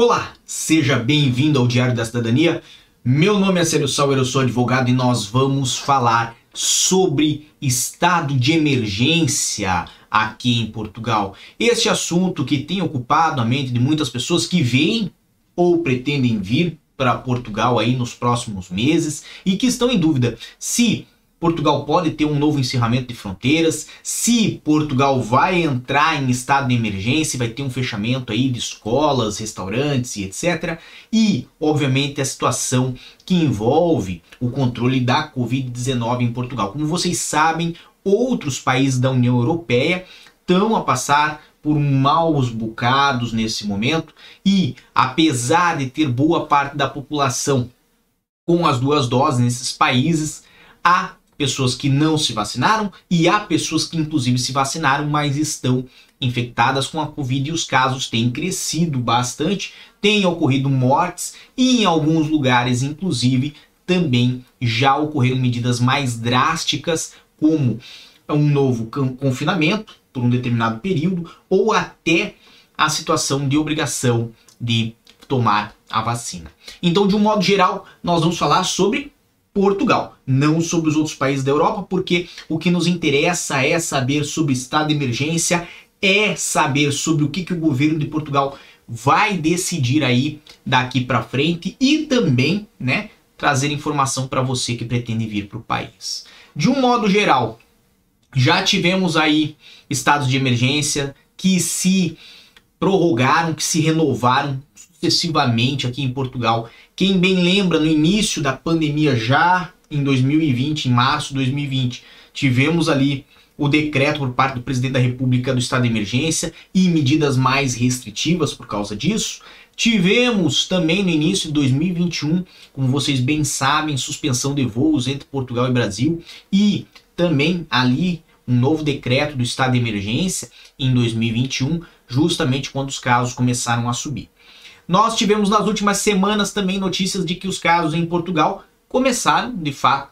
Olá, seja bem-vindo ao Diário da Cidadania. Meu nome é Célio Sauer, eu sou advogado e nós vamos falar sobre estado de emergência aqui em Portugal. Este assunto que tem ocupado a mente de muitas pessoas que vêm ou pretendem vir para Portugal aí nos próximos meses e que estão em dúvida se Portugal pode ter um novo encerramento de fronteiras, se Portugal vai entrar em estado de emergência, vai ter um fechamento aí de escolas, restaurantes e etc. E, obviamente, a situação que envolve o controle da Covid-19 em Portugal. Como vocês sabem, outros países da União Europeia estão a passar por maus bocados nesse momento e, apesar de ter boa parte da população com as duas doses nesses países, há pessoas que não se vacinaram e há pessoas que inclusive se vacinaram, mas estão infectadas com a Covid e os casos têm crescido bastante, têm ocorrido mortes e em alguns lugares, inclusive, também já ocorreram medidas mais drásticas, como um novo confinamento por um determinado período ou até a situação de obrigação de tomar a vacina. Então, de um modo geral, nós vamos falar sobre Portugal, não sobre os outros países da Europa, porque o que nos interessa é saber sobre estado de emergência, é saber sobre o que, que o governo de Portugal vai decidir aí daqui para frente e também, né, trazer informação para você que pretende vir para o país. De um modo geral, já tivemos aí estados de emergência que se prorrogaram, que se renovaram sucessivamente aqui em Portugal. Quem bem lembra, no início da pandemia, já em 2020, em março de 2020, tivemos ali o decreto por parte do presidente da República do estado de emergência e medidas mais restritivas por causa disso. Tivemos também no início de 2021, como vocês bem sabem, suspensão de voos entre Portugal e Brasil e também ali um novo decreto do estado de emergência em 2021, justamente quando os casos começaram a subir. Nós tivemos nas últimas semanas também notícias de que os casos em Portugal começaram, de fato,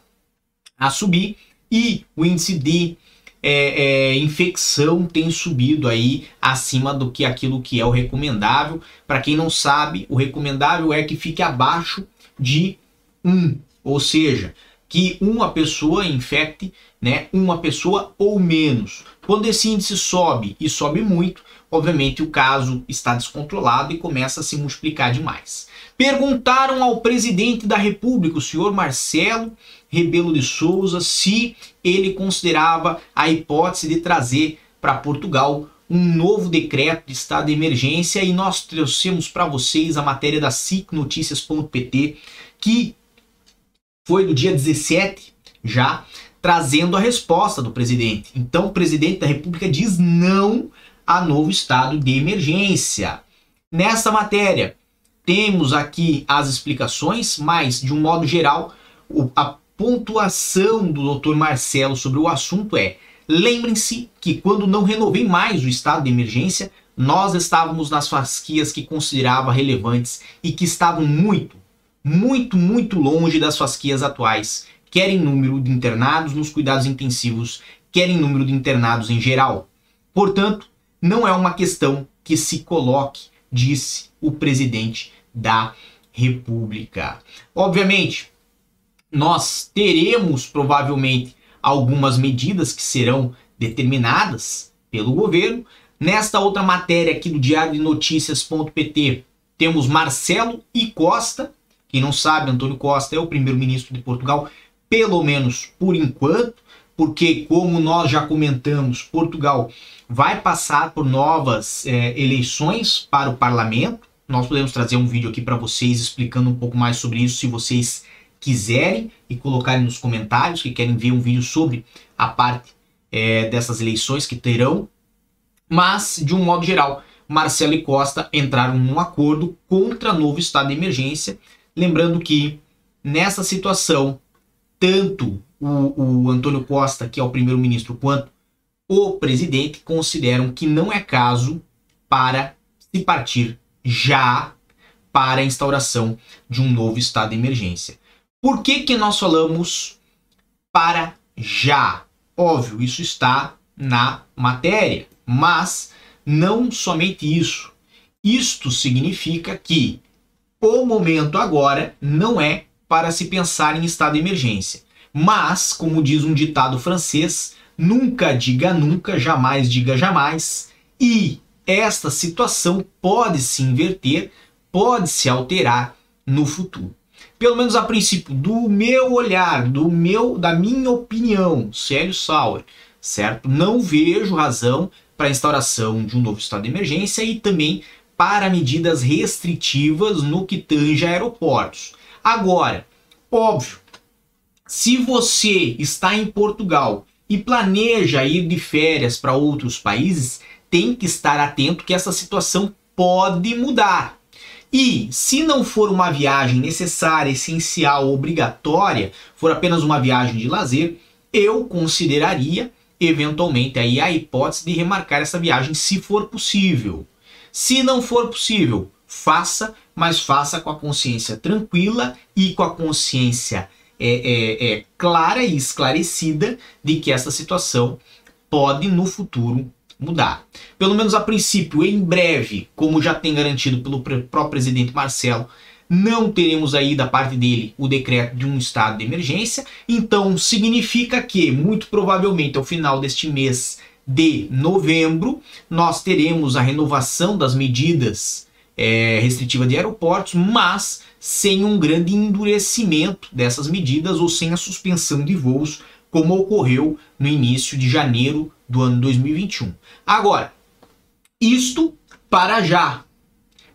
a subir e o índice de é, é, infecção tem subido aí acima do que aquilo que é o recomendável. Para quem não sabe, o recomendável é que fique abaixo de 1, ou seja, que uma pessoa infecte né, uma pessoa ou menos. Quando esse índice sobe e sobe muito, obviamente o caso está descontrolado e começa a se multiplicar demais. Perguntaram ao presidente da República, o senhor Marcelo Rebelo de Souza, se ele considerava a hipótese de trazer para Portugal um novo decreto de estado de emergência e nós trouxemos para vocês a matéria da sicnoticias.pt que foi do dia 17 já trazendo a resposta do presidente. Então o presidente da República diz não a novo estado de emergência. Nessa matéria, temos aqui as explicações, mas de um modo geral, a pontuação do Dr. Marcelo sobre o assunto é: lembrem-se que quando não renovei mais o estado de emergência, nós estávamos nas fasquias que considerava relevantes e que estavam muito, muito, muito longe das fasquias atuais, quer em número de internados nos cuidados intensivos, quer em número de internados em geral. Portanto, não é uma questão que se coloque, disse o presidente da República. Obviamente, nós teremos provavelmente algumas medidas que serão determinadas pelo governo. Nesta outra matéria aqui do Diário de Notícias.pt, temos Marcelo e Costa. Quem não sabe, Antônio Costa é o primeiro-ministro de Portugal, pelo menos por enquanto porque, como nós já comentamos, Portugal vai passar por novas é, eleições para o parlamento. Nós podemos trazer um vídeo aqui para vocês explicando um pouco mais sobre isso, se vocês quiserem e colocarem nos comentários que querem ver um vídeo sobre a parte é, dessas eleições que terão. Mas, de um modo geral, Marcelo e Costa entraram num acordo contra novo estado de emergência. Lembrando que nessa situação, tanto o, o Antônio Costa, que é o primeiro-ministro, quanto o presidente consideram que não é caso para se partir já para a instauração de um novo estado de emergência. Por que, que nós falamos para já? Óbvio, isso está na matéria, mas não somente isso. isto significa que o momento agora não é para se pensar em estado de emergência. Mas, como diz um ditado francês, nunca diga nunca, jamais diga jamais, e esta situação pode se inverter, pode se alterar no futuro. Pelo menos a princípio, do meu olhar, do meu, da minha opinião, Célio Sauer, certo? Não vejo razão para a instauração de um novo estado de emergência e também para medidas restritivas no que tange a aeroportos. Agora, óbvio, se você está em Portugal e planeja ir de férias para outros países, tem que estar atento que essa situação pode mudar. E se não for uma viagem necessária, essencial, obrigatória, for apenas uma viagem de lazer, eu consideraria eventualmente aí a hipótese de remarcar essa viagem se for possível. Se não for possível, faça, mas faça com a consciência tranquila e com a consciência é, é, é, clara e esclarecida de que essa situação pode no futuro mudar. Pelo menos a princípio, em breve, como já tem garantido pelo próprio presidente Marcelo, não teremos aí da parte dele o decreto de um estado de emergência. Então significa que, muito provavelmente, ao final deste mês de novembro, nós teremos a renovação das medidas é, restritivas de aeroportos, mas sem um grande endurecimento dessas medidas ou sem a suspensão de voos, como ocorreu no início de janeiro do ano 2021. Agora, isto para já.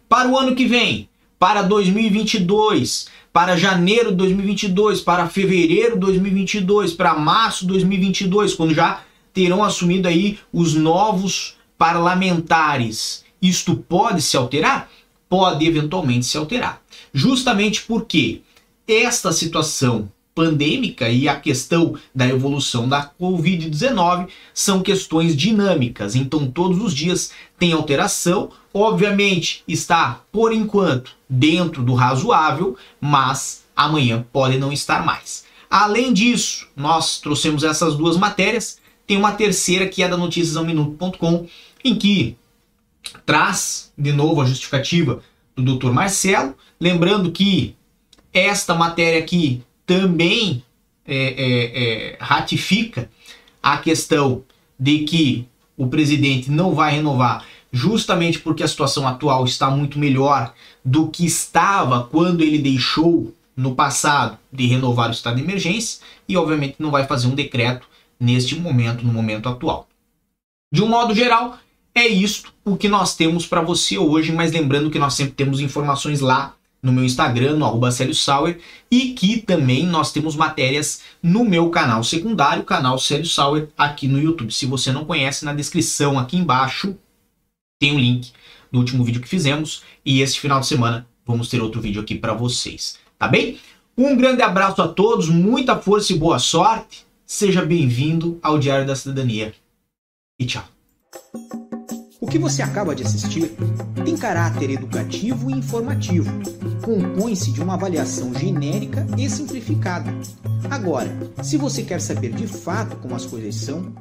Para o ano que vem, para 2022, para janeiro de 2022, para fevereiro de 2022, para março de 2022, quando já terão assumido aí os novos parlamentares. Isto pode se alterar? Pode eventualmente se alterar. Justamente porque esta situação pandêmica e a questão da evolução da Covid-19 são questões dinâmicas, então todos os dias tem alteração. Obviamente está, por enquanto, dentro do razoável, mas amanhã pode não estar mais. Além disso, nós trouxemos essas duas matérias. Tem uma terceira que é da noticiasauminuto.com, em que traz de novo a justificativa do Dr. Marcelo, lembrando que esta matéria aqui também é, é, é, ratifica a questão de que o presidente não vai renovar justamente porque a situação atual está muito melhor do que estava quando ele deixou no passado de renovar o estado de emergência e obviamente não vai fazer um decreto neste momento, no momento atual. De um modo geral, é isto o que nós temos para você hoje, mas lembrando que nós sempre temos informações lá no meu Instagram, no arroba Sauer, e que também nós temos matérias no meu canal secundário, canal Célio Sauer, aqui no YouTube. Se você não conhece, na descrição aqui embaixo tem o um link do último vídeo que fizemos, e este final de semana vamos ter outro vídeo aqui para vocês, tá bem? Um grande abraço a todos, muita força e boa sorte, seja bem-vindo ao Diário da Cidadania, e tchau! O que você acaba de assistir tem caráter educativo e informativo. Compõe-se de uma avaliação genérica e simplificada. Agora, se você quer saber de fato como as coisas são,